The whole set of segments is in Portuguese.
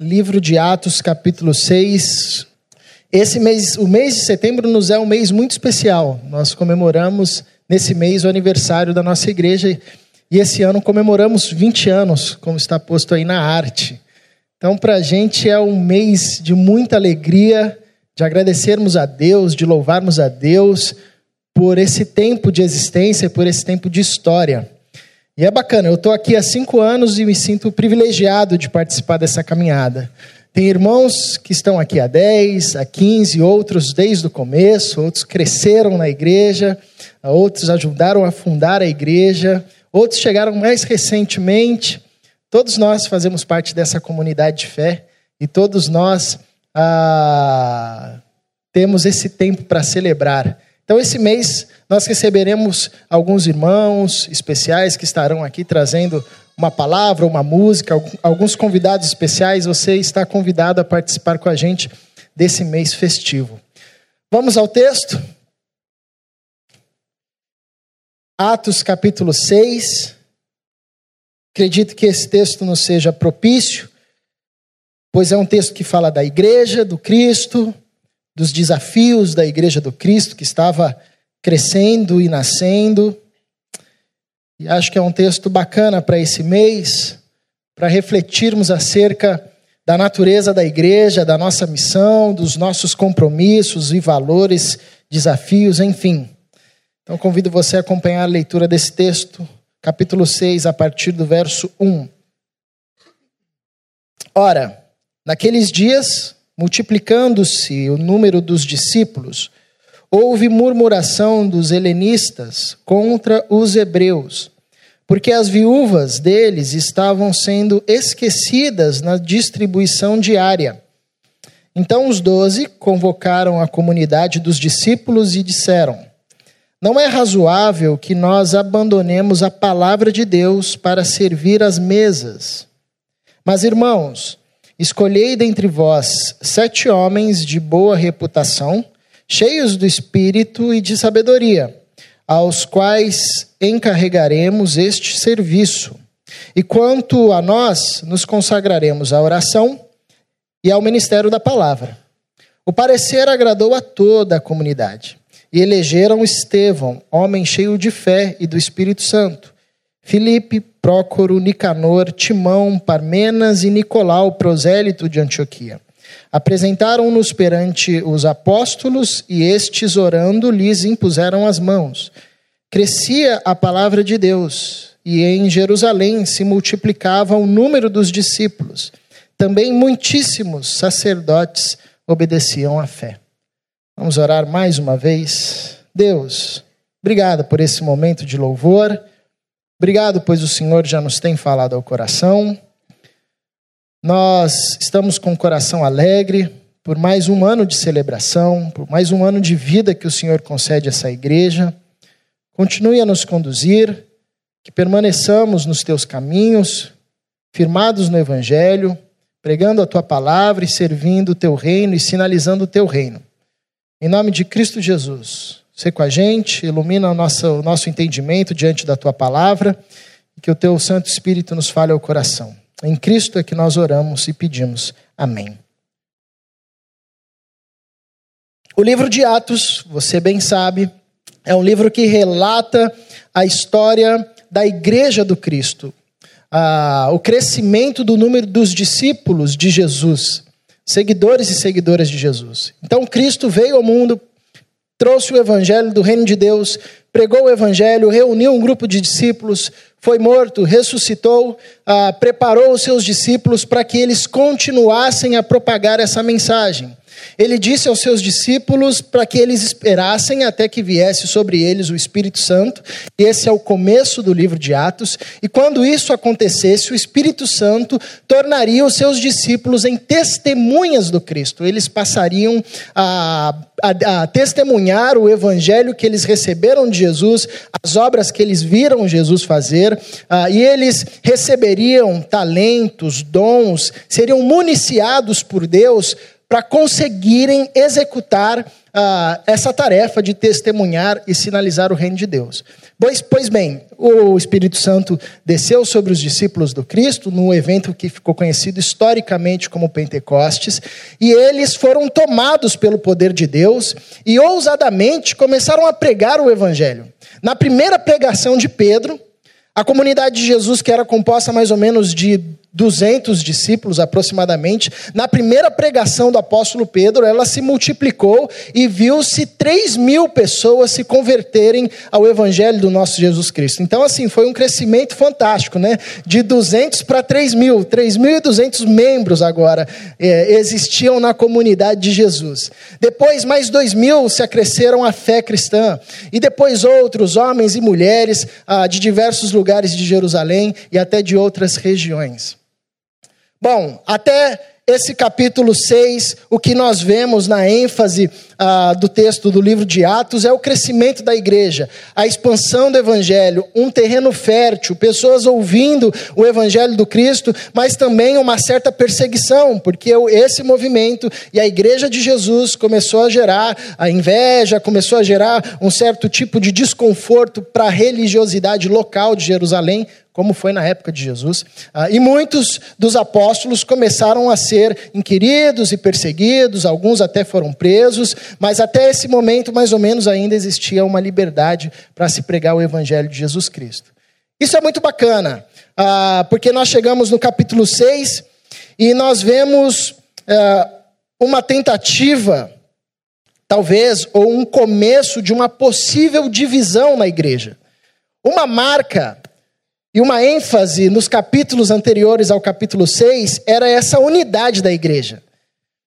livro de Atos, capítulo 6. Esse mês, o mês de setembro nos é um mês muito especial. Nós comemoramos nesse mês o aniversário da nossa igreja e esse ano comemoramos 20 anos, como está posto aí na arte. Então, para a gente é um mês de muita alegria, de agradecermos a Deus, de louvarmos a Deus por esse tempo de existência, por esse tempo de história. E é bacana, eu estou aqui há cinco anos e me sinto privilegiado de participar dessa caminhada. Tem irmãos que estão aqui há 10, há 15, outros desde o começo, outros cresceram na igreja, outros ajudaram a fundar a igreja, outros chegaram mais recentemente. Todos nós fazemos parte dessa comunidade de fé e todos nós ah, temos esse tempo para celebrar. Então, esse mês, nós receberemos alguns irmãos especiais que estarão aqui trazendo uma palavra, uma música, alguns convidados especiais. Você está convidado a participar com a gente desse mês festivo. Vamos ao texto? Atos capítulo 6. Acredito que esse texto nos seja propício, pois é um texto que fala da igreja, do Cristo, dos desafios da Igreja do Cristo, que estava crescendo e nascendo. E acho que é um texto bacana para esse mês, para refletirmos acerca da natureza da igreja, da nossa missão, dos nossos compromissos e valores, desafios, enfim. Então convido você a acompanhar a leitura desse texto, capítulo 6, a partir do verso 1. Ora, naqueles dias, multiplicando-se o número dos discípulos, houve murmuração dos helenistas contra os hebreus, porque as viúvas deles estavam sendo esquecidas na distribuição diária. Então os doze convocaram a comunidade dos discípulos e disseram: Não é razoável que nós abandonemos a palavra de Deus para servir às mesas. Mas, irmãos, Escolhei dentre vós sete homens de boa reputação, cheios do espírito e de sabedoria, aos quais encarregaremos este serviço. E quanto a nós, nos consagraremos à oração e ao ministério da palavra. O parecer agradou a toda a comunidade. E elegeram Estevão, homem cheio de fé e do Espírito Santo Filipe, Prócoro, Nicanor, Timão, Parmenas e Nicolau, prosélito de Antioquia. Apresentaram-nos perante os apóstolos e estes, orando, lhes impuseram as mãos. Crescia a palavra de Deus e em Jerusalém se multiplicava o número dos discípulos. Também muitíssimos sacerdotes obedeciam à fé. Vamos orar mais uma vez. Deus, obrigado por esse momento de louvor. Obrigado, pois o Senhor já nos tem falado ao coração. Nós estamos com o coração alegre por mais um ano de celebração, por mais um ano de vida que o Senhor concede a essa igreja. Continue a nos conduzir, que permaneçamos nos teus caminhos, firmados no Evangelho, pregando a tua palavra e servindo o teu reino e sinalizando o teu reino. Em nome de Cristo Jesus. Ser com a gente, ilumina o nosso, o nosso entendimento diante da tua palavra e que o teu Santo Espírito nos fale ao coração. Em Cristo é que nós oramos e pedimos. Amém. O livro de Atos, você bem sabe, é um livro que relata a história da igreja do Cristo, o crescimento do número dos discípulos de Jesus, seguidores e seguidoras de Jesus. Então, Cristo veio ao mundo trouxe o evangelho do reino de Deus, pregou o evangelho, reuniu um grupo de discípulos, foi morto, ressuscitou, ah, preparou os seus discípulos para que eles continuassem a propagar essa mensagem. Ele disse aos seus discípulos para que eles esperassem até que viesse sobre eles o Espírito Santo. Esse é o começo do livro de Atos. E quando isso acontecesse, o Espírito Santo tornaria os seus discípulos em testemunhas do Cristo. Eles passariam a, a, a testemunhar o evangelho que eles receberam de Jesus, as obras que eles viram Jesus fazer, uh, e eles receberiam talentos, dons, seriam municiados por Deus para conseguirem executar ah, essa tarefa de testemunhar e sinalizar o reino de Deus. Pois, pois bem, o Espírito Santo desceu sobre os discípulos do Cristo num evento que ficou conhecido historicamente como Pentecostes, e eles foram tomados pelo poder de Deus e ousadamente começaram a pregar o evangelho. Na primeira pregação de Pedro, a comunidade de Jesus, que era composta mais ou menos de 200 discípulos aproximadamente, na primeira pregação do apóstolo Pedro, ela se multiplicou e viu-se 3 mil pessoas se converterem ao evangelho do nosso Jesus Cristo. Então, assim, foi um crescimento fantástico, né? De 200 para 3 mil, 3.200 membros agora é, existiam na comunidade de Jesus. Depois, mais 2 mil se acresceram à fé cristã. E depois outros, homens e mulheres ah, de diversos lugares de Jerusalém e até de outras regiões. Bom, até esse capítulo 6, o que nós vemos na ênfase ah, do texto do livro de Atos é o crescimento da igreja, a expansão do evangelho, um terreno fértil, pessoas ouvindo o evangelho do Cristo, mas também uma certa perseguição, porque esse movimento e a igreja de Jesus começou a gerar a inveja, começou a gerar um certo tipo de desconforto para a religiosidade local de Jerusalém, como foi na época de Jesus. Ah, e muitos dos apóstolos começaram a ser inquiridos e perseguidos, alguns até foram presos, mas até esse momento, mais ou menos, ainda existia uma liberdade para se pregar o evangelho de Jesus Cristo. Isso é muito bacana, ah, porque nós chegamos no capítulo 6 e nós vemos ah, uma tentativa, talvez, ou um começo de uma possível divisão na igreja. Uma marca e uma ênfase nos capítulos anteriores ao capítulo 6 era essa unidade da igreja.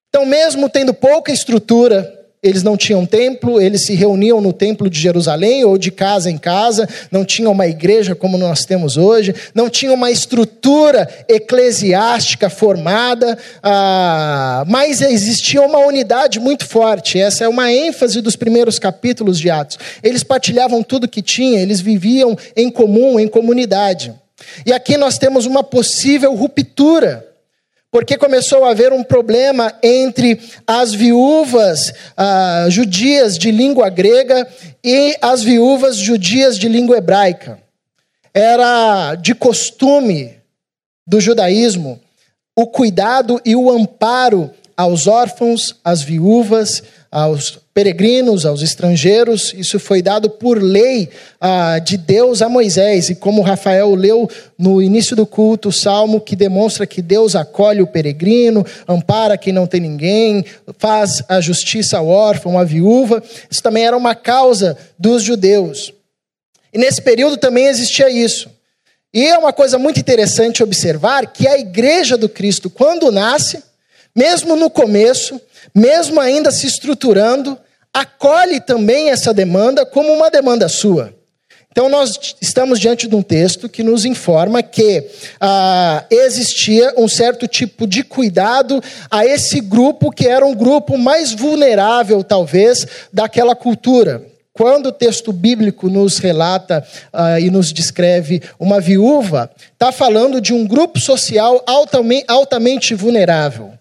Então, mesmo tendo pouca estrutura, eles não tinham templo, eles se reuniam no templo de Jerusalém ou de casa em casa, não tinham uma igreja como nós temos hoje, não tinham uma estrutura eclesiástica formada, ah, mas existia uma unidade muito forte. Essa é uma ênfase dos primeiros capítulos de Atos. Eles partilhavam tudo que tinham, eles viviam em comum, em comunidade. E aqui nós temos uma possível ruptura porque começou a haver um problema entre as viúvas ah, judias de língua grega e as viúvas judias de língua hebraica. Era de costume do judaísmo o cuidado e o amparo aos órfãos, às viúvas, aos peregrinos, aos estrangeiros. Isso foi dado por lei ah, de Deus a Moisés. E como Rafael leu no início do culto o salmo que demonstra que Deus acolhe o peregrino, ampara quem não tem ninguém, faz a justiça ao órfão, à viúva. Isso também era uma causa dos judeus. E nesse período também existia isso. E é uma coisa muito interessante observar que a igreja do Cristo, quando nasce, mesmo no começo, mesmo ainda se estruturando, acolhe também essa demanda como uma demanda sua. Então, nós estamos diante de um texto que nos informa que ah, existia um certo tipo de cuidado a esse grupo que era um grupo mais vulnerável, talvez, daquela cultura. Quando o texto bíblico nos relata ah, e nos descreve uma viúva, está falando de um grupo social altamente, altamente vulnerável.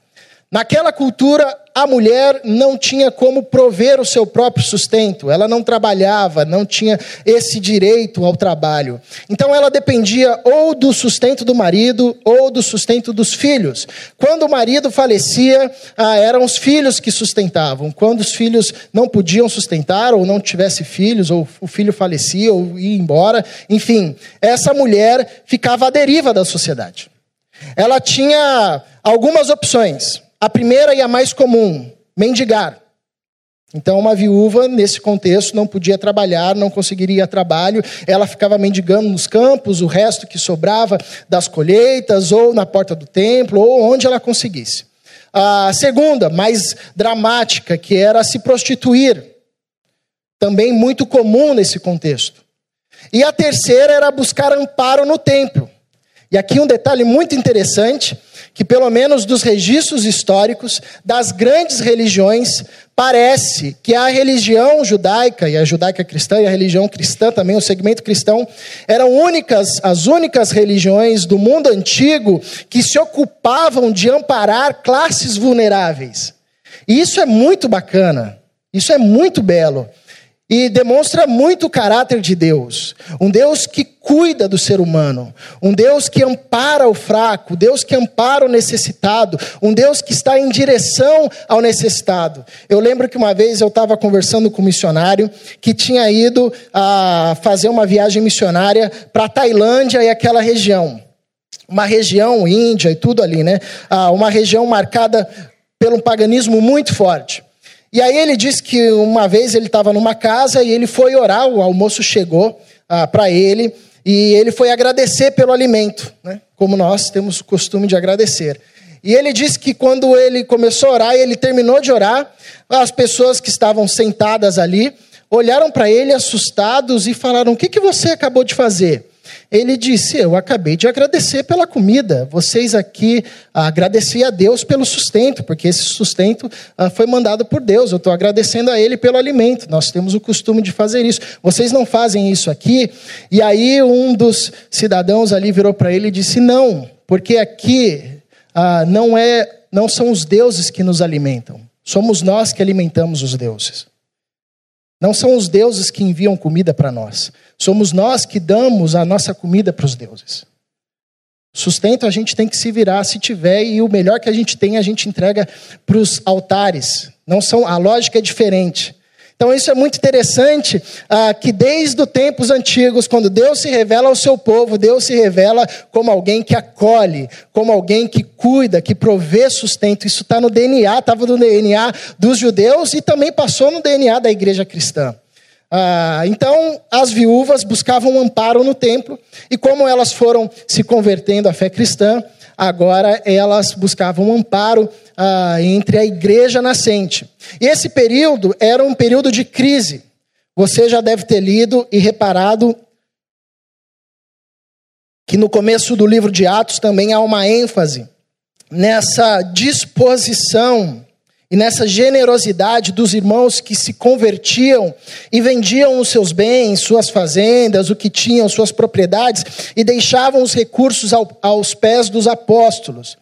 Naquela cultura, a mulher não tinha como prover o seu próprio sustento, ela não trabalhava, não tinha esse direito ao trabalho. Então ela dependia ou do sustento do marido ou do sustento dos filhos. Quando o marido falecia, ah, eram os filhos que sustentavam. Quando os filhos não podiam sustentar ou não tivesse filhos, ou o filho falecia ou ia embora, enfim, essa mulher ficava à deriva da sociedade. Ela tinha algumas opções. A primeira e a mais comum, mendigar. Então, uma viúva, nesse contexto, não podia trabalhar, não conseguiria trabalho, ela ficava mendigando nos campos, o resto que sobrava das colheitas, ou na porta do templo, ou onde ela conseguisse. A segunda, mais dramática, que era se prostituir. Também muito comum nesse contexto. E a terceira era buscar amparo no templo. E aqui um detalhe muito interessante que, pelo menos dos registros históricos das grandes religiões, parece que a religião judaica e a judaica cristã e a religião cristã também, o segmento cristão, eram únicas, as únicas religiões do mundo antigo que se ocupavam de amparar classes vulneráveis. E isso é muito bacana, isso é muito belo. E demonstra muito o caráter de Deus. Um Deus que cuida do ser humano. Um Deus que ampara o fraco. Um Deus que ampara o necessitado. Um Deus que está em direção ao necessitado. Eu lembro que uma vez eu estava conversando com um missionário que tinha ido a fazer uma viagem missionária para a Tailândia e aquela região. Uma região, Índia e tudo ali, né? Ah, uma região marcada pelo paganismo muito forte. E aí ele disse que uma vez ele estava numa casa e ele foi orar, o almoço chegou ah, para ele e ele foi agradecer pelo alimento, né? como nós temos o costume de agradecer. E ele disse que quando ele começou a orar e ele terminou de orar, as pessoas que estavam sentadas ali olharam para ele assustados e falaram: O que, que você acabou de fazer? Ele disse: Eu acabei de agradecer pela comida. Vocês aqui agradeci a Deus pelo sustento, porque esse sustento ah, foi mandado por Deus. Eu estou agradecendo a Ele pelo alimento. Nós temos o costume de fazer isso. Vocês não fazem isso aqui? E aí um dos cidadãos ali virou para ele e disse: Não, porque aqui ah, não é, não são os deuses que nos alimentam. Somos nós que alimentamos os deuses. Não são os deuses que enviam comida para nós. Somos nós que damos a nossa comida para os deuses. Sustento a gente tem que se virar se tiver e o melhor que a gente tem a gente entrega para os altares. Não são a lógica é diferente. Então, isso é muito interessante, ah, que desde os tempos antigos, quando Deus se revela ao seu povo, Deus se revela como alguém que acolhe, como alguém que cuida, que provê sustento. Isso está no DNA, estava no DNA dos judeus e também passou no DNA da igreja cristã. Ah, então, as viúvas buscavam amparo no templo, e como elas foram se convertendo à fé cristã, agora elas buscavam amparo ah, entre a igreja nascente. E esse período era um período de crise. Você já deve ter lido e reparado que no começo do livro de Atos também há uma ênfase nessa disposição e nessa generosidade dos irmãos que se convertiam e vendiam os seus bens, suas fazendas, o que tinham, suas propriedades, e deixavam os recursos aos pés dos apóstolos.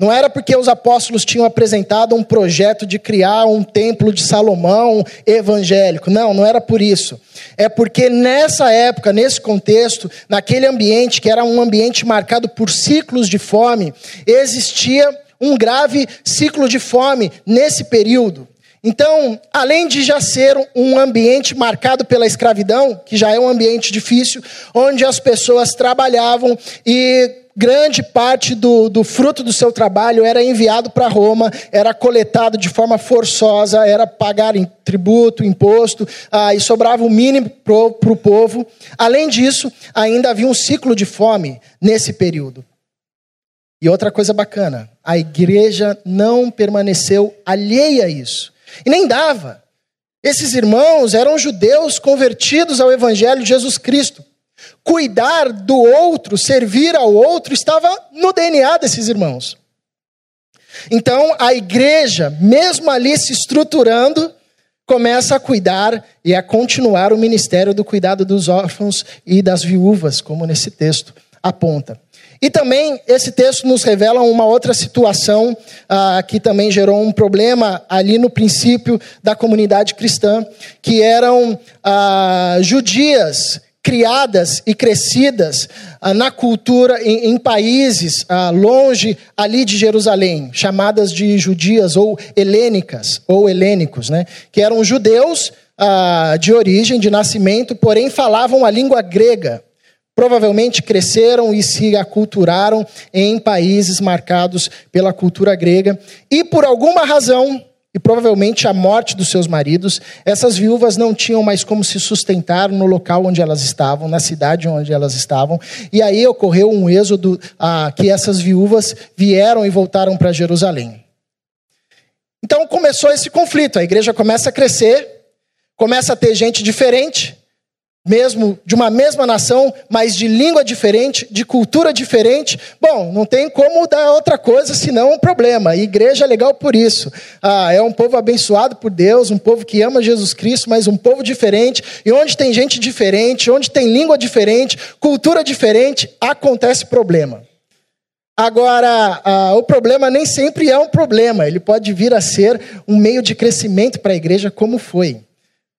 Não era porque os apóstolos tinham apresentado um projeto de criar um templo de Salomão evangélico. Não, não era por isso. É porque nessa época, nesse contexto, naquele ambiente que era um ambiente marcado por ciclos de fome, existia um grave ciclo de fome nesse período. Então, além de já ser um ambiente marcado pela escravidão, que já é um ambiente difícil, onde as pessoas trabalhavam e grande parte do, do fruto do seu trabalho era enviado para Roma, era coletado de forma forçosa, era pagar em tributo, imposto, ah, e sobrava o mínimo para o povo. Além disso, ainda havia um ciclo de fome nesse período. E outra coisa bacana, a igreja não permaneceu alheia a isso. E nem dava. Esses irmãos eram judeus convertidos ao evangelho de Jesus Cristo. Cuidar do outro, servir ao outro, estava no DNA desses irmãos. Então, a igreja, mesmo ali se estruturando, começa a cuidar e a continuar o ministério do cuidado dos órfãos e das viúvas, como nesse texto aponta. E também esse texto nos revela uma outra situação ah, que também gerou um problema ali no princípio da comunidade cristã, que eram ah, judias criadas e crescidas ah, na cultura em, em países ah, longe ali de Jerusalém, chamadas de judias ou helênicas ou helênicos, né? Que eram judeus ah, de origem, de nascimento, porém falavam a língua grega provavelmente cresceram e se aculturaram em países marcados pela cultura grega, e por alguma razão, e provavelmente a morte dos seus maridos, essas viúvas não tinham mais como se sustentar no local onde elas estavam, na cidade onde elas estavam, e aí ocorreu um êxodo ah, que essas viúvas vieram e voltaram para Jerusalém. Então começou esse conflito, a igreja começa a crescer, começa a ter gente diferente, mesmo de uma mesma nação, mas de língua diferente, de cultura diferente. Bom, não tem como dar outra coisa senão um problema. E igreja é legal por isso. Ah, é um povo abençoado por Deus, um povo que ama Jesus Cristo, mas um povo diferente. E onde tem gente diferente, onde tem língua diferente, cultura diferente, acontece problema. Agora, ah, o problema nem sempre é um problema, ele pode vir a ser um meio de crescimento para a igreja, como foi.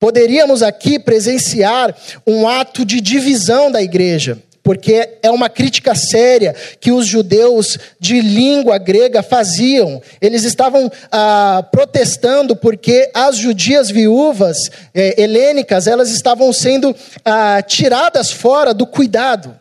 Poderíamos aqui presenciar um ato de divisão da igreja, porque é uma crítica séria que os judeus de língua grega faziam. Eles estavam ah, protestando porque as judias viúvas eh, helênicas elas estavam sendo ah, tiradas fora do cuidado.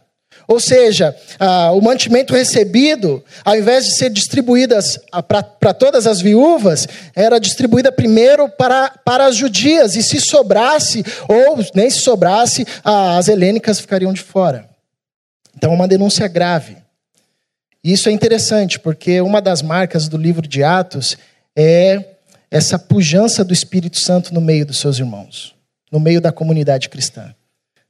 Ou seja, ah, o mantimento recebido, ao invés de ser distribuídas ah, para todas as viúvas, era distribuída primeiro para, para as judias, e se sobrasse, ou nem se sobrasse, ah, as helênicas ficariam de fora. Então, é uma denúncia grave. Isso é interessante, porque uma das marcas do livro de Atos é essa pujança do Espírito Santo no meio dos seus irmãos, no meio da comunidade cristã.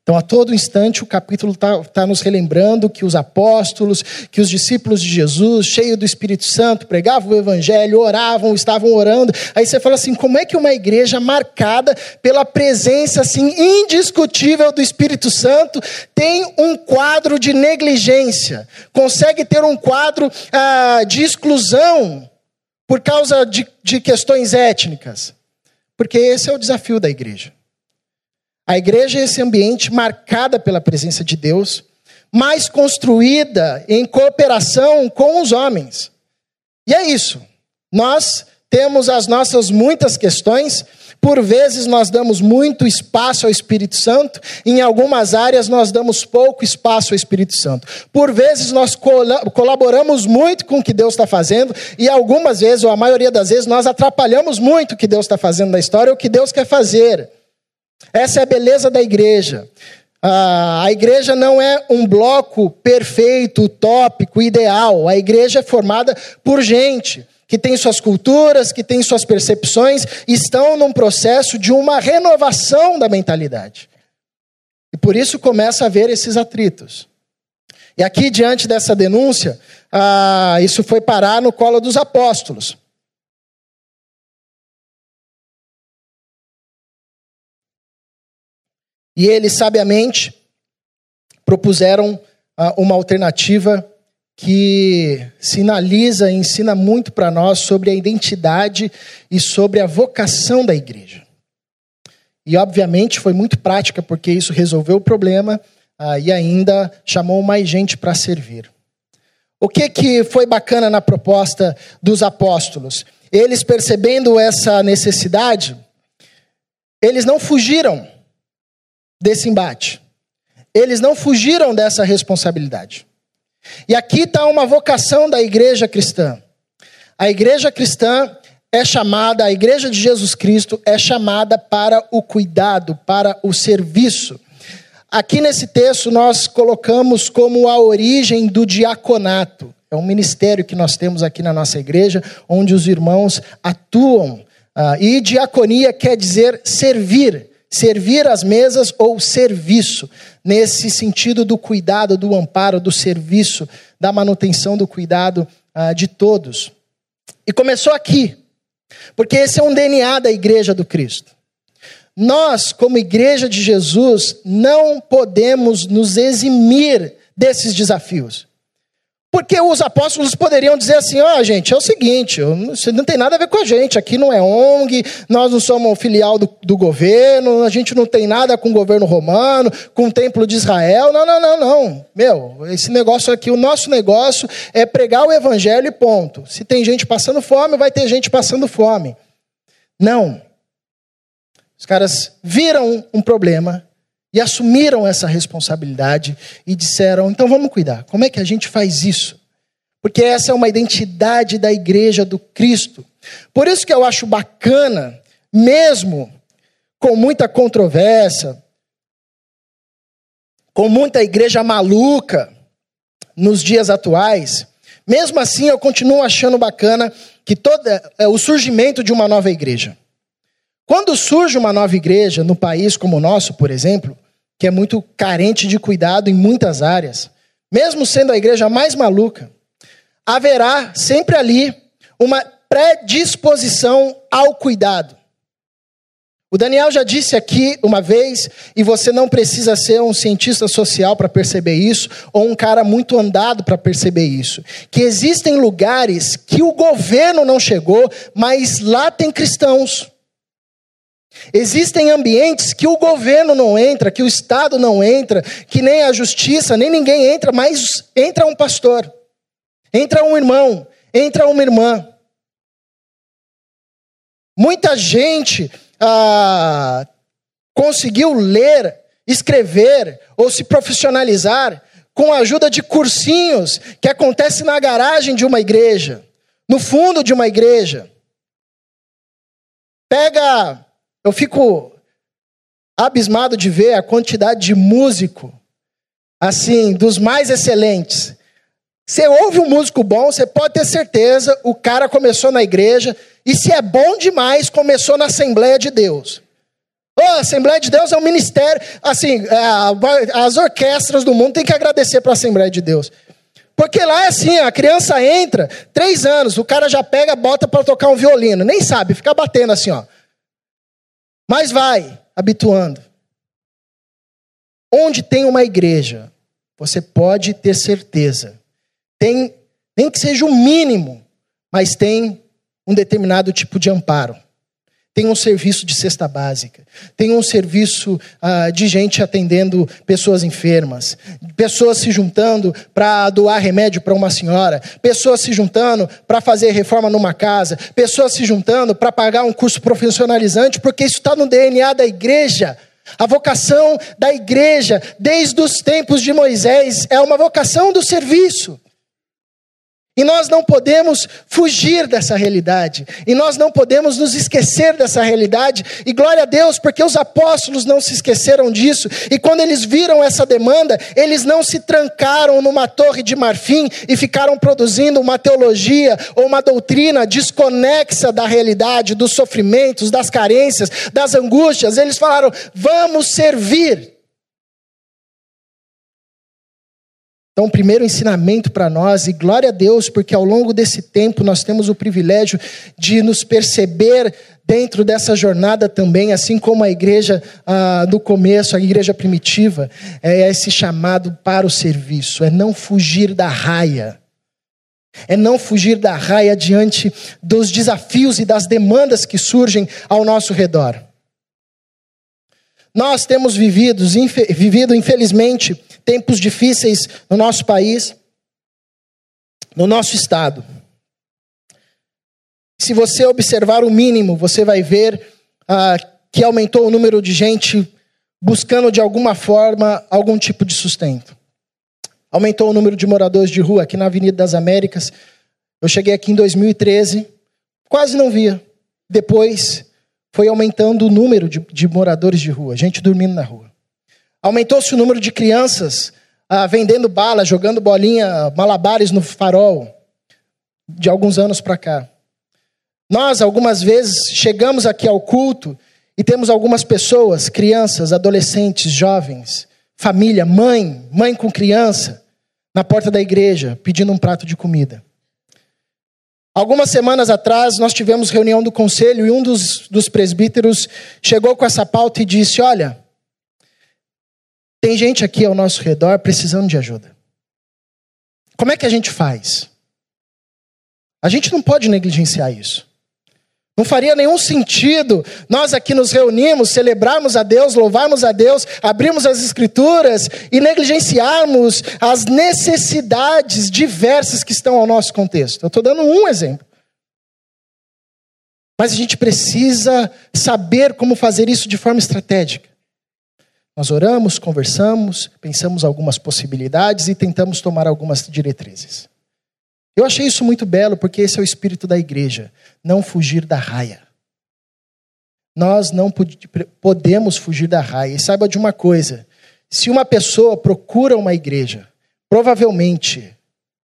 Então, a todo instante, o capítulo está tá nos relembrando que os apóstolos, que os discípulos de Jesus, cheios do Espírito Santo, pregavam o Evangelho, oravam, estavam orando. Aí você fala assim: como é que uma igreja marcada pela presença assim indiscutível do Espírito Santo tem um quadro de negligência, consegue ter um quadro ah, de exclusão por causa de, de questões étnicas? Porque esse é o desafio da igreja. A igreja é esse ambiente marcada pela presença de Deus, mas construída em cooperação com os homens. E é isso. Nós temos as nossas muitas questões, por vezes nós damos muito espaço ao Espírito Santo, em algumas áreas nós damos pouco espaço ao Espírito Santo. Por vezes nós colaboramos muito com o que Deus está fazendo, e algumas vezes, ou a maioria das vezes, nós atrapalhamos muito o que Deus está fazendo na história, o que Deus quer fazer. Essa é a beleza da igreja. a igreja não é um bloco perfeito, utópico, ideal. A igreja é formada por gente que tem suas culturas, que tem suas percepções, estão num processo de uma renovação da mentalidade. E por isso começa a haver esses atritos. E aqui, diante dessa denúncia, ah, isso foi parar no colo dos apóstolos. E eles, sabiamente, propuseram uh, uma alternativa que sinaliza e ensina muito para nós sobre a identidade e sobre a vocação da igreja. E, obviamente, foi muito prática, porque isso resolveu o problema uh, e ainda chamou mais gente para servir. O que, que foi bacana na proposta dos apóstolos? Eles, percebendo essa necessidade, eles não fugiram desse embate. Eles não fugiram dessa responsabilidade. E aqui está uma vocação da igreja cristã. A igreja cristã é chamada, a igreja de Jesus Cristo é chamada para o cuidado, para o serviço. Aqui nesse texto nós colocamos como a origem do diaconato. É um ministério que nós temos aqui na nossa igreja, onde os irmãos atuam. Ah, e diaconia quer dizer servir, Servir às mesas ou serviço, nesse sentido do cuidado, do amparo, do serviço, da manutenção do cuidado uh, de todos. E começou aqui, porque esse é um DNA da igreja do Cristo. Nós, como igreja de Jesus, não podemos nos eximir desses desafios. Porque os apóstolos poderiam dizer assim: ó, oh, gente, é o seguinte, isso não tem nada a ver com a gente, aqui não é ONG, nós não somos filial do, do, governo, a gente não tem nada com o governo romano, com o templo de Israel. Não, não, não, não. Meu, esse negócio aqui, o nosso negócio é pregar o evangelho e ponto. Se tem gente passando fome, vai ter gente passando fome. Não. Os caras viram um problema e assumiram essa responsabilidade e disseram: então vamos cuidar. Como é que a gente faz isso? Porque essa é uma identidade da igreja do Cristo. Por isso que eu acho bacana, mesmo com muita controvérsia, com muita igreja maluca nos dias atuais, mesmo assim eu continuo achando bacana que toda, é, o surgimento de uma nova igreja. Quando surge uma nova igreja no país como o nosso, por exemplo, que é muito carente de cuidado em muitas áreas, mesmo sendo a igreja mais maluca, haverá sempre ali uma predisposição ao cuidado. O Daniel já disse aqui uma vez, e você não precisa ser um cientista social para perceber isso, ou um cara muito andado para perceber isso, que existem lugares que o governo não chegou, mas lá tem cristãos. Existem ambientes que o governo não entra, que o Estado não entra, que nem a justiça, nem ninguém entra, mas entra um pastor, entra um irmão, entra uma irmã. Muita gente ah, conseguiu ler, escrever ou se profissionalizar com a ajuda de cursinhos que acontece na garagem de uma igreja, no fundo de uma igreja. Pega, eu fico abismado de ver a quantidade de músico, assim, dos mais excelentes. Você ouve um músico bom, você pode ter certeza, o cara começou na igreja, e se é bom demais, começou na Assembleia de Deus. Oh, a Assembleia de Deus é um ministério. Assim, é, as orquestras do mundo têm que agradecer para a Assembleia de Deus. Porque lá é assim, a criança entra, três anos, o cara já pega, bota para tocar um violino. Nem sabe, fica batendo assim, ó. Mas vai, habituando. Onde tem uma igreja, você pode ter certeza. Tem, nem que seja o mínimo, mas tem um determinado tipo de amparo. Tem um serviço de cesta básica, tem um serviço uh, de gente atendendo pessoas enfermas, pessoas se juntando para doar remédio para uma senhora, pessoas se juntando para fazer reforma numa casa, pessoas se juntando para pagar um curso profissionalizante, porque isso está no DNA da igreja. A vocação da igreja, desde os tempos de Moisés, é uma vocação do serviço. E nós não podemos fugir dessa realidade. E nós não podemos nos esquecer dessa realidade. E glória a Deus, porque os apóstolos não se esqueceram disso. E quando eles viram essa demanda, eles não se trancaram numa torre de marfim e ficaram produzindo uma teologia ou uma doutrina desconexa da realidade, dos sofrimentos, das carências, das angústias. Eles falaram: vamos servir. Então, o primeiro ensinamento para nós, e glória a Deus, porque ao longo desse tempo nós temos o privilégio de nos perceber dentro dessa jornada também, assim como a igreja ah, do começo, a igreja primitiva, é esse chamado para o serviço, é não fugir da raia. É não fugir da raia diante dos desafios e das demandas que surgem ao nosso redor. Nós temos vivido, vivido infelizmente, tempos difíceis no nosso país, no nosso estado. Se você observar o mínimo, você vai ver ah, que aumentou o número de gente buscando de alguma forma algum tipo de sustento. Aumentou o número de moradores de rua aqui na Avenida das Américas. Eu cheguei aqui em 2013, quase não via. Depois foi aumentando o número de, de moradores de rua, gente dormindo na rua. Aumentou-se o número de crianças ah, vendendo bala, jogando bolinha, malabares no farol, de alguns anos para cá. Nós, algumas vezes, chegamos aqui ao culto e temos algumas pessoas, crianças, adolescentes, jovens, família, mãe, mãe com criança, na porta da igreja, pedindo um prato de comida. Algumas semanas atrás, nós tivemos reunião do conselho e um dos, dos presbíteros chegou com essa pauta e disse: Olha, tem gente aqui ao nosso redor precisando de ajuda. Como é que a gente faz? A gente não pode negligenciar isso. Não faria nenhum sentido nós aqui nos reunirmos, celebrarmos a Deus, louvarmos a Deus, abrirmos as Escrituras e negligenciarmos as necessidades diversas que estão ao nosso contexto. Eu estou dando um exemplo. Mas a gente precisa saber como fazer isso de forma estratégica. Nós oramos, conversamos, pensamos algumas possibilidades e tentamos tomar algumas diretrizes. Eu achei isso muito belo porque esse é o espírito da igreja, não fugir da raia. Nós não podemos fugir da raia. E saiba de uma coisa: se uma pessoa procura uma igreja, provavelmente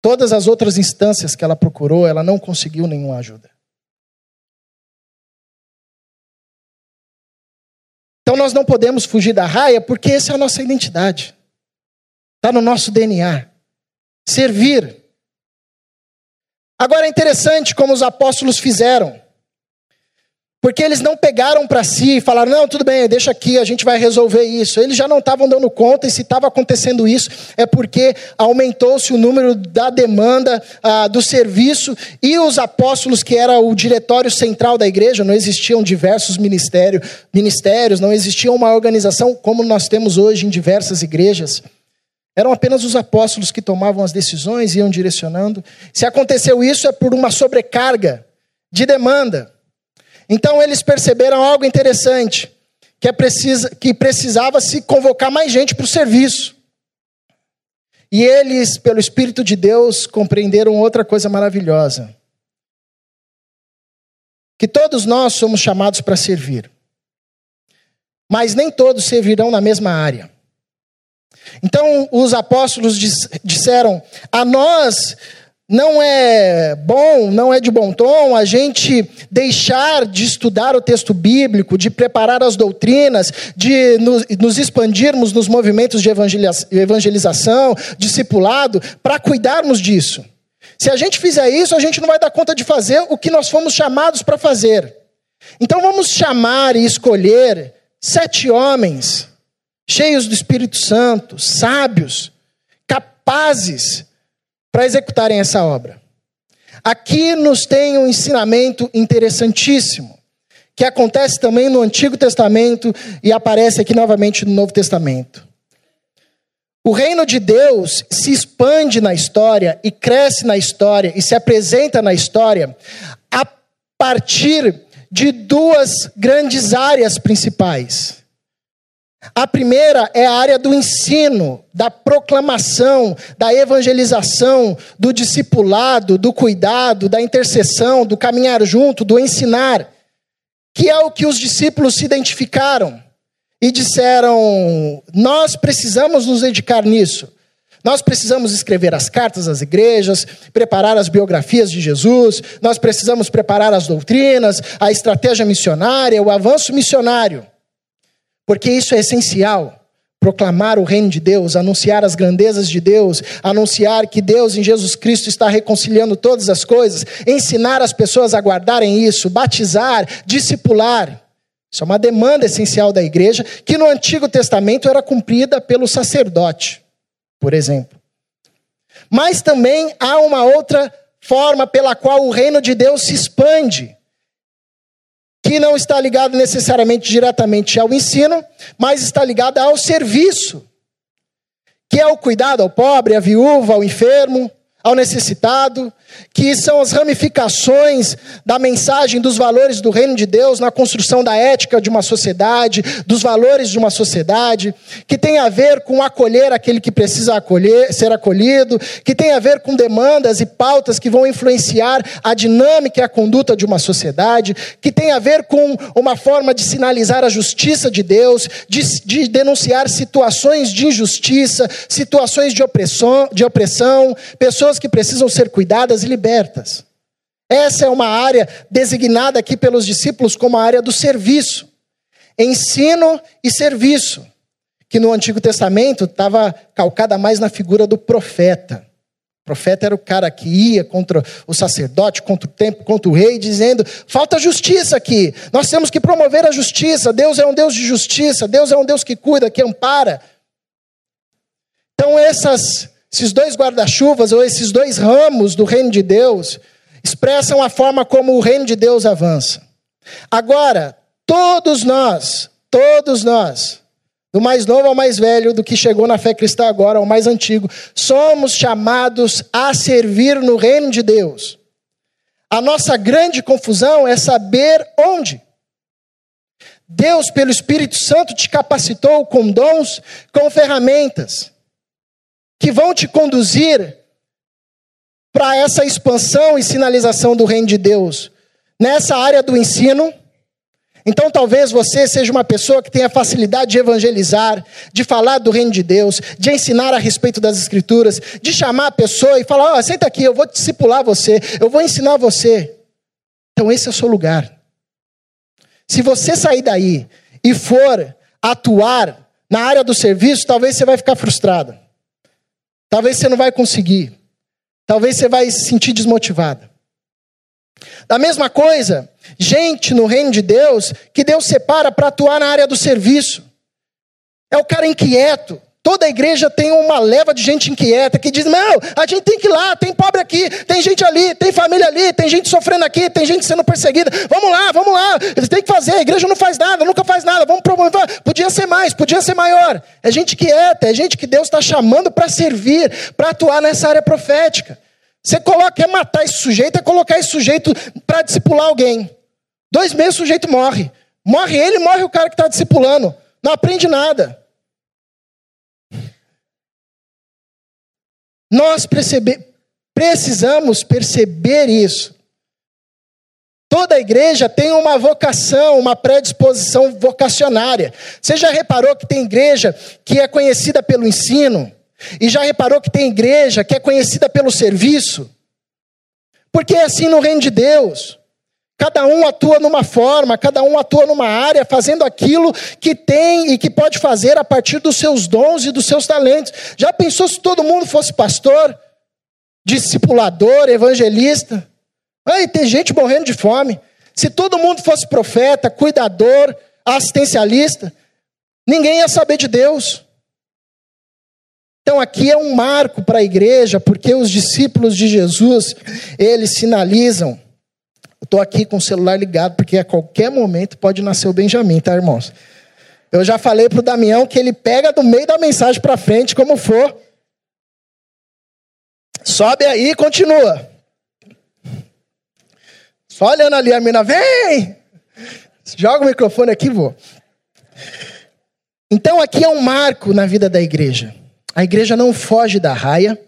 todas as outras instâncias que ela procurou, ela não conseguiu nenhuma ajuda. Nós não podemos fugir da raia porque essa é a nossa identidade. Está no nosso DNA. Servir. Agora é interessante como os apóstolos fizeram. Porque eles não pegaram para si e falaram: não, tudo bem, deixa aqui, a gente vai resolver isso. Eles já não estavam dando conta, e se estava acontecendo isso, é porque aumentou-se o número da demanda ah, do serviço e os apóstolos, que era o diretório central da igreja, não existiam diversos ministérios, ministérios, não existia uma organização como nós temos hoje em diversas igrejas. Eram apenas os apóstolos que tomavam as decisões e iam direcionando. Se aconteceu isso, é por uma sobrecarga de demanda. Então eles perceberam algo interessante, que, é precisa, que precisava se convocar mais gente para o serviço. E eles, pelo Espírito de Deus, compreenderam outra coisa maravilhosa. Que todos nós somos chamados para servir. Mas nem todos servirão na mesma área. Então os apóstolos disseram: A nós não é bom, não é de bom tom a gente deixar de estudar o texto bíblico, de preparar as doutrinas, de nos expandirmos nos movimentos de evangelização, discipulado, para cuidarmos disso. Se a gente fizer isso, a gente não vai dar conta de fazer o que nós fomos chamados para fazer. Então vamos chamar e escolher sete homens, cheios do Espírito Santo, sábios, capazes para executarem essa obra. Aqui nos tem um ensinamento interessantíssimo, que acontece também no Antigo Testamento e aparece aqui novamente no Novo Testamento. O reino de Deus se expande na história e cresce na história e se apresenta na história a partir de duas grandes áreas principais. A primeira é a área do ensino, da proclamação, da evangelização, do discipulado, do cuidado, da intercessão, do caminhar junto, do ensinar, que é o que os discípulos se identificaram e disseram: Nós precisamos nos dedicar nisso. Nós precisamos escrever as cartas às igrejas, preparar as biografias de Jesus, nós precisamos preparar as doutrinas, a estratégia missionária, o avanço missionário. Porque isso é essencial. Proclamar o reino de Deus, anunciar as grandezas de Deus, anunciar que Deus em Jesus Cristo está reconciliando todas as coisas, ensinar as pessoas a guardarem isso, batizar, discipular. Isso é uma demanda essencial da igreja que no Antigo Testamento era cumprida pelo sacerdote, por exemplo. Mas também há uma outra forma pela qual o reino de Deus se expande que não está ligado necessariamente diretamente ao ensino, mas está ligado ao serviço, que é o cuidado ao pobre, à viúva, ao enfermo, ao necessitado, que são as ramificações da mensagem dos valores do reino de Deus na construção da ética de uma sociedade, dos valores de uma sociedade, que tem a ver com acolher aquele que precisa acolher, ser acolhido, que tem a ver com demandas e pautas que vão influenciar a dinâmica e a conduta de uma sociedade, que tem a ver com uma forma de sinalizar a justiça de Deus, de, de denunciar situações de injustiça, situações de opressão, de opressão, pessoas que precisam ser cuidadas e libertas. Essa é uma área designada aqui pelos discípulos como a área do serviço. Ensino e serviço, que no Antigo Testamento estava calcada mais na figura do profeta. O profeta era o cara que ia contra o sacerdote, contra o templo, contra o rei, dizendo: falta justiça aqui, nós temos que promover a justiça. Deus é um Deus de justiça, Deus é um Deus que cuida, que ampara. Então, essas esses dois guarda-chuvas, ou esses dois ramos do reino de Deus, expressam a forma como o reino de Deus avança. Agora, todos nós, todos nós, do mais novo ao mais velho, do que chegou na fé cristã agora ao mais antigo, somos chamados a servir no reino de Deus. A nossa grande confusão é saber onde. Deus, pelo Espírito Santo, te capacitou com dons, com ferramentas que vão te conduzir para essa expansão e sinalização do reino de Deus nessa área do ensino. Então, talvez você seja uma pessoa que tenha facilidade de evangelizar, de falar do reino de Deus, de ensinar a respeito das Escrituras, de chamar a pessoa e falar: oh, senta aqui, eu vou discipular você, eu vou ensinar você. Então, esse é o seu lugar. Se você sair daí e for atuar na área do serviço, talvez você vai ficar frustrado. Talvez você não vai conseguir. Talvez você vai se sentir desmotivada. Da mesma coisa, gente no reino de Deus que Deus separa para atuar na área do serviço. É o cara inquieto, Toda a igreja tem uma leva de gente inquieta que diz: não, a gente tem que ir lá, tem pobre aqui, tem gente ali, tem família ali, tem gente sofrendo aqui, tem gente sendo perseguida. Vamos lá, vamos lá, eles têm que fazer, a igreja não faz nada, nunca faz nada, vamos promover. Podia ser mais, podia ser maior. É gente quieta, é gente que Deus está chamando para servir, para atuar nessa área profética. Você coloca, quer matar esse sujeito, é colocar esse sujeito para discipular alguém. Dois meses o sujeito morre. Morre ele, morre o cara que está discipulando. Não aprende nada. Nós percebe, precisamos perceber isso. Toda igreja tem uma vocação, uma predisposição vocacionária. Você já reparou que tem igreja que é conhecida pelo ensino? E já reparou que tem igreja que é conhecida pelo serviço? Porque é assim no reino de Deus. Cada um atua numa forma, cada um atua numa área, fazendo aquilo que tem e que pode fazer a partir dos seus dons e dos seus talentos. Já pensou se todo mundo fosse pastor, discipulador, evangelista? Ai, tem gente morrendo de fome. Se todo mundo fosse profeta, cuidador, assistencialista, ninguém ia saber de Deus. Então aqui é um marco para a igreja, porque os discípulos de Jesus, eles sinalizam Estou aqui com o celular ligado, porque a qualquer momento pode nascer o Benjamin, tá, irmãos? Eu já falei para o Damião que ele pega do meio da mensagem para frente, como for. Sobe aí e continua. Só olhando ali a mina, vem! Joga o microfone aqui, vou. Então aqui é um marco na vida da igreja. A igreja não foge da raia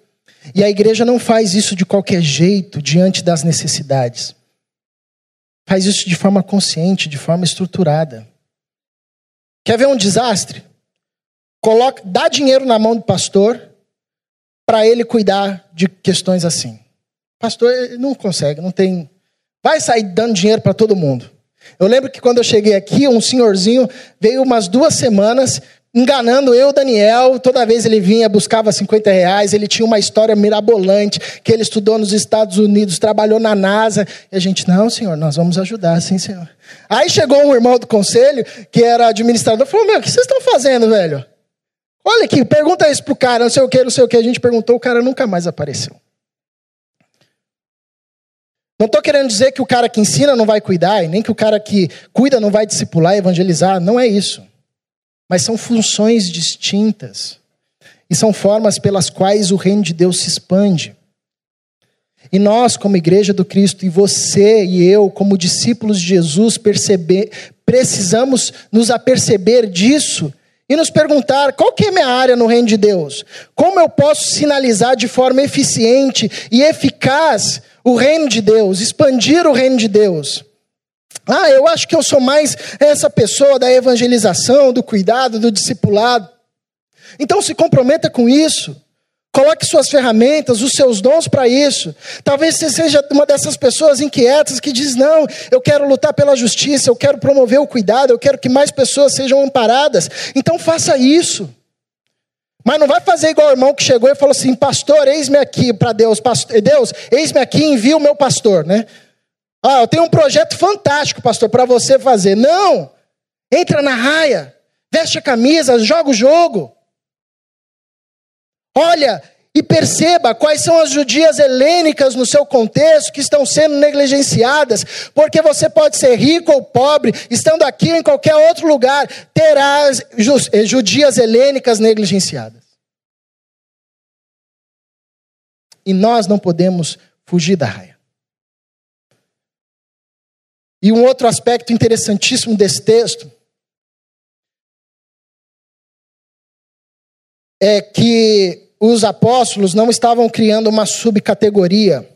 e a igreja não faz isso de qualquer jeito diante das necessidades. Faz isso de forma consciente, de forma estruturada. Quer ver um desastre? Coloca, dá dinheiro na mão do pastor para ele cuidar de questões assim. Pastor não consegue, não tem. Vai sair dando dinheiro para todo mundo. Eu lembro que quando eu cheguei aqui, um senhorzinho veio umas duas semanas enganando eu, Daniel. Toda vez ele vinha, buscava 50 reais. Ele tinha uma história mirabolante, que ele estudou nos Estados Unidos, trabalhou na NASA. E a gente, não, senhor, nós vamos ajudar, sim, senhor. Aí chegou um irmão do conselho, que era administrador, falou: Meu, o que vocês estão fazendo, velho? Olha aqui, pergunta isso pro cara, não sei o que, não sei o que. A gente perguntou, o cara nunca mais apareceu. Não estou querendo dizer que o cara que ensina não vai cuidar, e nem que o cara que cuida não vai discipular, evangelizar. Não é isso mas são funções distintas. E são formas pelas quais o reino de Deus se expande. E nós, como igreja do Cristo, e você e eu, como discípulos de Jesus, perceber, precisamos nos aperceber disso e nos perguntar: qual que é a minha área no reino de Deus? Como eu posso sinalizar de forma eficiente e eficaz o reino de Deus, expandir o reino de Deus? Ah, eu acho que eu sou mais essa pessoa da evangelização, do cuidado, do discipulado. Então se comprometa com isso. Coloque suas ferramentas, os seus dons para isso. Talvez você seja uma dessas pessoas inquietas que diz: Não, eu quero lutar pela justiça, eu quero promover o cuidado, eu quero que mais pessoas sejam amparadas. Então faça isso. Mas não vai fazer igual o irmão que chegou e falou assim: Pastor, eis-me aqui para Deus, Deus, eis-me aqui, envia o meu pastor, né? Ah, eu tenho um projeto fantástico, pastor, para você fazer. Não! Entra na raia, veste a camisa, joga o jogo. Olha e perceba quais são as judias helênicas no seu contexto que estão sendo negligenciadas, porque você pode ser rico ou pobre, estando aqui ou em qualquer outro lugar, terá eh, judias helênicas negligenciadas. E nós não podemos fugir da raia. E um outro aspecto interessantíssimo desse texto é que os apóstolos não estavam criando uma subcategoria,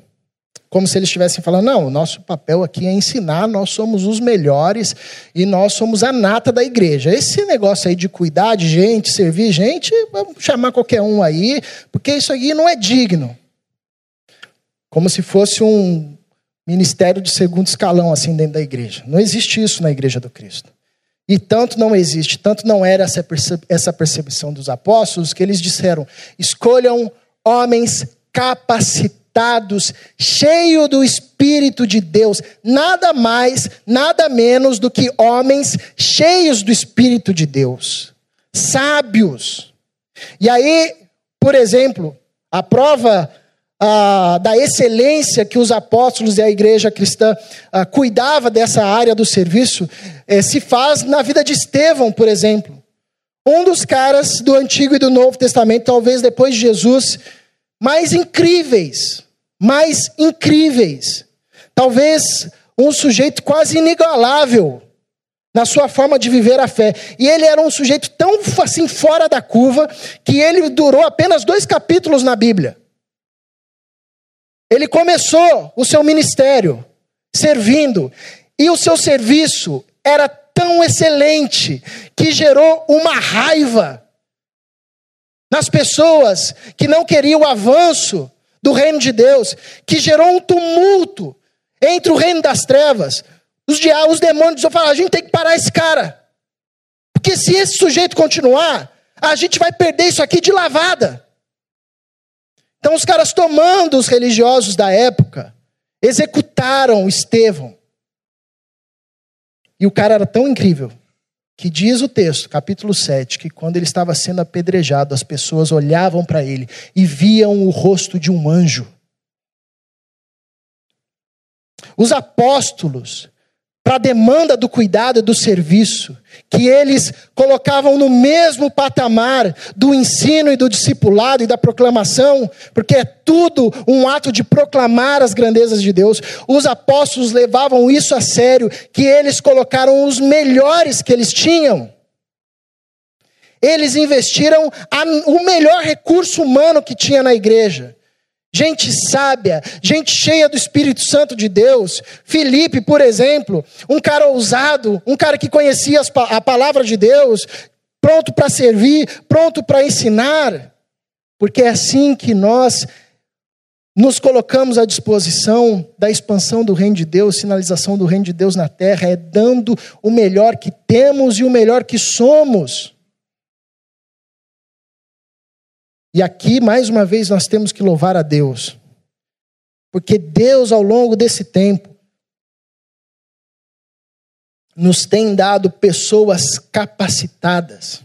como se eles estivessem falando, não, o nosso papel aqui é ensinar, nós somos os melhores e nós somos a nata da igreja. Esse negócio aí de cuidar de gente, servir gente, vamos chamar qualquer um aí, porque isso aí não é digno. Como se fosse um ministério de segundo escalão assim dentro da igreja. Não existe isso na igreja do Cristo. E tanto não existe, tanto não era essa percepção dos apóstolos, que eles disseram: escolham homens capacitados, cheios do Espírito de Deus, nada mais, nada menos do que homens cheios do Espírito de Deus, sábios. E aí, por exemplo, a prova ah, da excelência que os apóstolos e a igreja cristã ah, cuidava dessa área do serviço eh, se faz na vida de Estevão, por exemplo. Um dos caras do Antigo e do Novo Testamento, talvez depois de Jesus, mais incríveis, mais incríveis. Talvez um sujeito quase inigualável na sua forma de viver a fé. E ele era um sujeito tão assim fora da curva que ele durou apenas dois capítulos na Bíblia. Ele começou o seu ministério servindo, e o seu serviço era tão excelente que gerou uma raiva nas pessoas que não queriam o avanço do reino de Deus, que gerou um tumulto entre o reino das trevas. Os diabos, os demônios falaram: a gente tem que parar esse cara. Porque se esse sujeito continuar, a gente vai perder isso aqui de lavada. Então, os caras tomando os religiosos da época, executaram Estevão. E o cara era tão incrível que diz o texto, capítulo 7, que quando ele estava sendo apedrejado, as pessoas olhavam para ele e viam o rosto de um anjo. Os apóstolos para a demanda do cuidado e do serviço, que eles colocavam no mesmo patamar do ensino e do discipulado e da proclamação, porque é tudo um ato de proclamar as grandezas de Deus. Os apóstolos levavam isso a sério, que eles colocaram os melhores que eles tinham. Eles investiram a, o melhor recurso humano que tinha na igreja gente sábia, gente cheia do Espírito Santo de Deus. Felipe, por exemplo, um cara ousado, um cara que conhecia a palavra de Deus, pronto para servir, pronto para ensinar. Porque é assim que nós nos colocamos à disposição da expansão do reino de Deus, sinalização do reino de Deus na terra, é dando o melhor que temos e o melhor que somos. E aqui, mais uma vez, nós temos que louvar a Deus. Porque Deus, ao longo desse tempo, nos tem dado pessoas capacitadas.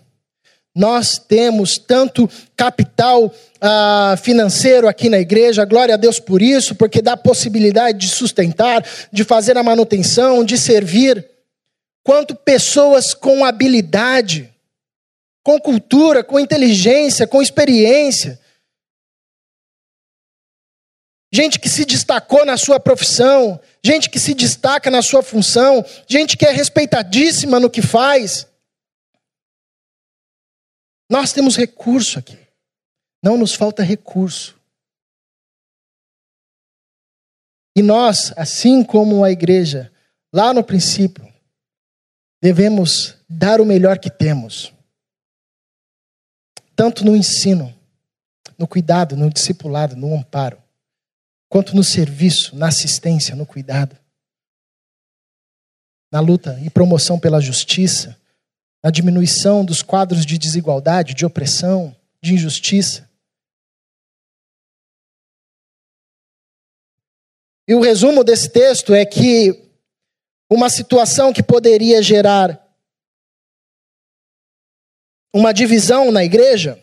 Nós temos tanto capital ah, financeiro aqui na igreja, glória a Deus por isso, porque dá possibilidade de sustentar, de fazer a manutenção, de servir, quanto pessoas com habilidade com cultura, com inteligência, com experiência. Gente que se destacou na sua profissão, gente que se destaca na sua função, gente que é respeitadíssima no que faz. Nós temos recurso aqui. Não nos falta recurso. E nós, assim como a igreja, lá no princípio, devemos dar o melhor que temos tanto no ensino, no cuidado, no discipulado, no amparo, quanto no serviço, na assistência, no cuidado, na luta e promoção pela justiça, na diminuição dos quadros de desigualdade, de opressão, de injustiça. E o resumo desse texto é que uma situação que poderia gerar uma divisão na igreja,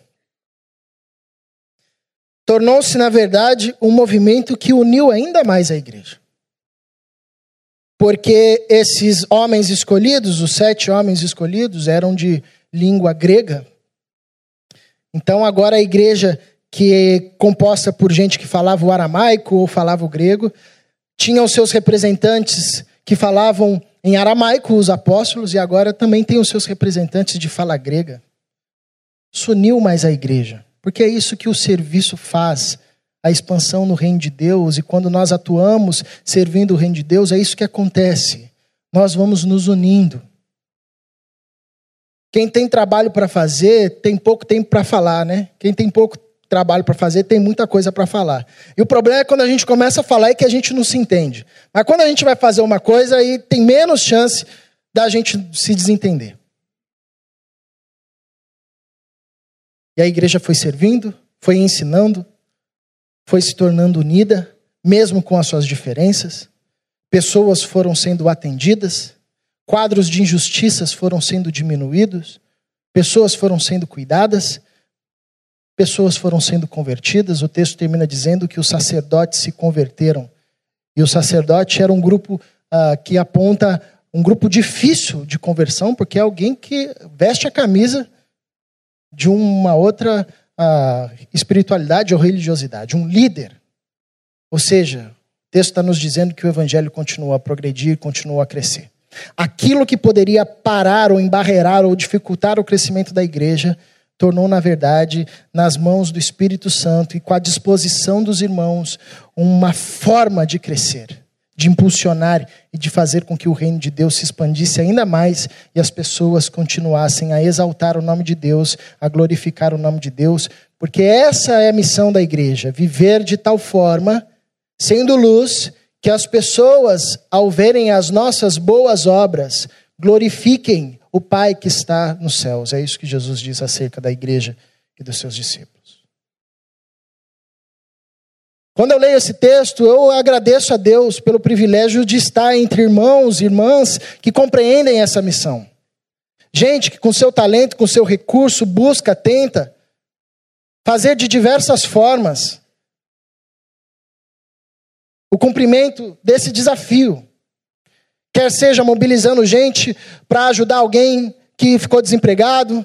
tornou-se, na verdade, um movimento que uniu ainda mais a igreja. Porque esses homens escolhidos, os sete homens escolhidos, eram de língua grega. Então, agora a igreja, que é composta por gente que falava o aramaico ou falava o grego, tinha os seus representantes que falavam em aramaico, os apóstolos, e agora também tem os seus representantes de fala grega. Isso uniu mais a igreja, porque é isso que o serviço faz, a expansão no reino de Deus, e quando nós atuamos servindo o reino de Deus, é isso que acontece. Nós vamos nos unindo. Quem tem trabalho para fazer, tem pouco tempo para falar, né? Quem tem pouco trabalho para fazer, tem muita coisa para falar. E o problema é quando a gente começa a falar é que a gente não se entende. Mas quando a gente vai fazer uma coisa, aí tem menos chance da gente se desentender. E a igreja foi servindo, foi ensinando, foi se tornando unida, mesmo com as suas diferenças. Pessoas foram sendo atendidas, quadros de injustiças foram sendo diminuídos, pessoas foram sendo cuidadas, pessoas foram sendo convertidas. O texto termina dizendo que os sacerdotes se converteram. E o sacerdote era um grupo uh, que aponta um grupo difícil de conversão, porque é alguém que veste a camisa de uma outra uh, espiritualidade ou religiosidade, um líder. Ou seja, o texto está nos dizendo que o evangelho continua a progredir, continua a crescer. Aquilo que poderia parar ou embarrear ou dificultar o crescimento da igreja tornou, na verdade, nas mãos do Espírito Santo e com a disposição dos irmãos, uma forma de crescer, de impulsionar e de fazer com que o reino de Deus se expandisse ainda mais e as pessoas continuassem a exaltar o nome de Deus, a glorificar o nome de Deus, porque essa é a missão da igreja: viver de tal forma, sendo luz, que as pessoas, ao verem as nossas boas obras, glorifiquem o Pai que está nos céus. É isso que Jesus diz acerca da igreja e dos seus discípulos. Quando eu leio esse texto, eu agradeço a Deus pelo privilégio de estar entre irmãos e irmãs que compreendem essa missão. Gente que, com seu talento, com seu recurso, busca, tenta fazer de diversas formas o cumprimento desse desafio quer seja mobilizando gente para ajudar alguém que ficou desempregado,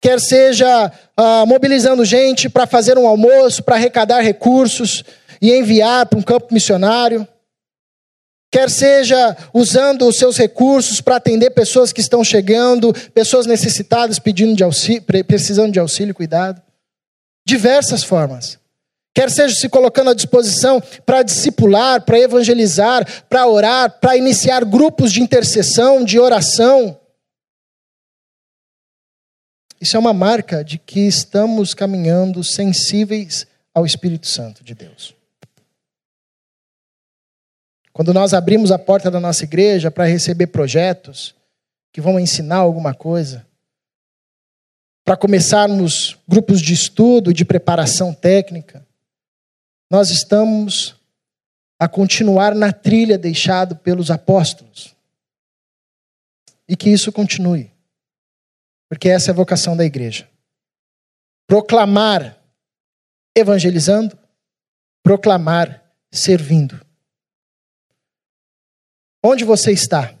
quer seja uh, mobilizando gente para fazer um almoço, para arrecadar recursos e enviar para um campo missionário, quer seja usando os seus recursos para atender pessoas que estão chegando, pessoas necessitadas pedindo de auxílio, precisando de auxílio e cuidado, diversas formas quer seja se colocando à disposição para discipular, para evangelizar, para orar, para iniciar grupos de intercessão, de oração. Isso é uma marca de que estamos caminhando sensíveis ao Espírito Santo de Deus. Quando nós abrimos a porta da nossa igreja para receber projetos que vão ensinar alguma coisa, para começarmos grupos de estudo, de preparação técnica, nós estamos a continuar na trilha deixado pelos apóstolos. E que isso continue. Porque essa é a vocação da igreja. Proclamar evangelizando, proclamar servindo. Onde você está?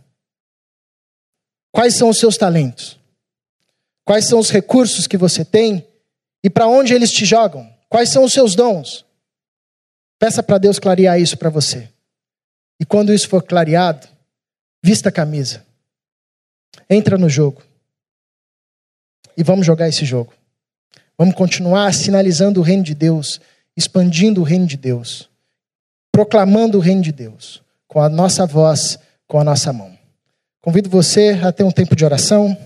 Quais são os seus talentos? Quais são os recursos que você tem e para onde eles te jogam? Quais são os seus dons? Peça para Deus clarear isso para você. E quando isso for clareado, vista a camisa. Entra no jogo. E vamos jogar esse jogo. Vamos continuar sinalizando o reino de Deus, expandindo o reino de Deus, proclamando o reino de Deus, com a nossa voz, com a nossa mão. Convido você a ter um tempo de oração.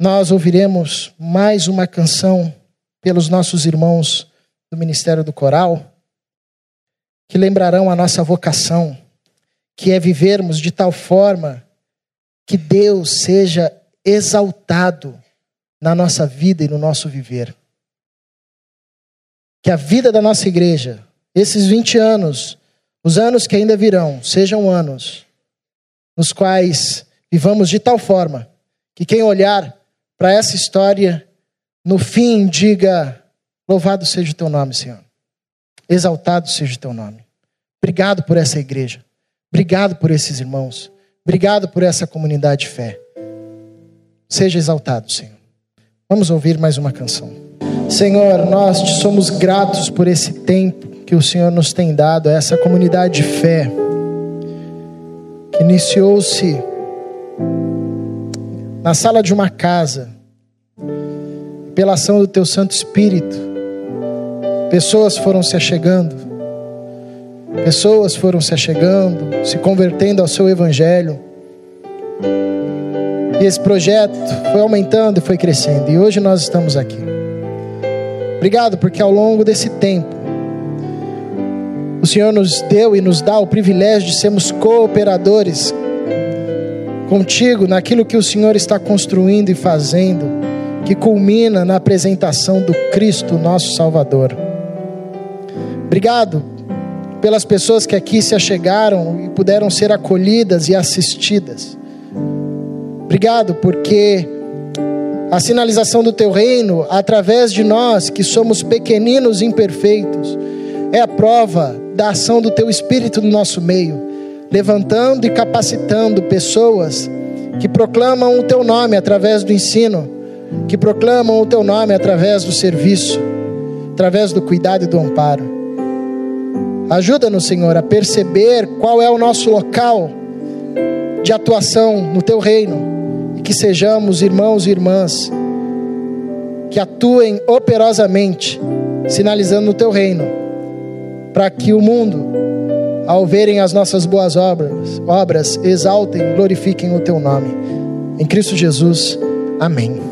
Nós ouviremos mais uma canção pelos nossos irmãos do Ministério do Coral que lembrarão a nossa vocação, que é vivermos de tal forma que Deus seja exaltado na nossa vida e no nosso viver. Que a vida da nossa igreja, esses 20 anos, os anos que ainda virão, sejam anos nos quais vivamos de tal forma que quem olhar para essa história, no fim diga: Louvado seja o teu nome, Senhor. Exaltado seja o teu nome. Obrigado por essa igreja. Obrigado por esses irmãos. Obrigado por essa comunidade de fé. Seja exaltado, Senhor. Vamos ouvir mais uma canção. Senhor, nós te somos gratos por esse tempo que o Senhor nos tem dado, a essa comunidade de fé que iniciou-se na sala de uma casa, pela ação do Teu Santo Espírito Pessoas foram se achegando, pessoas foram se achegando, se convertendo ao seu evangelho. E esse projeto foi aumentando e foi crescendo. E hoje nós estamos aqui. Obrigado, porque ao longo desse tempo, o Senhor nos deu e nos dá o privilégio de sermos cooperadores contigo naquilo que o Senhor está construindo e fazendo, que culmina na apresentação do Cristo, nosso Salvador. Obrigado pelas pessoas que aqui se achegaram e puderam ser acolhidas e assistidas. Obrigado porque a sinalização do teu reino, através de nós que somos pequeninos e imperfeitos, é a prova da ação do teu espírito no nosso meio, levantando e capacitando pessoas que proclamam o teu nome através do ensino, que proclamam o teu nome através do serviço, através do cuidado e do amparo. Ajuda-nos, Senhor, a perceber qual é o nosso local de atuação no teu reino e que sejamos irmãos e irmãs que atuem operosamente, sinalizando o teu reino, para que o mundo, ao verem as nossas boas obras, obras, exaltem, glorifiquem o teu nome. Em Cristo Jesus. Amém.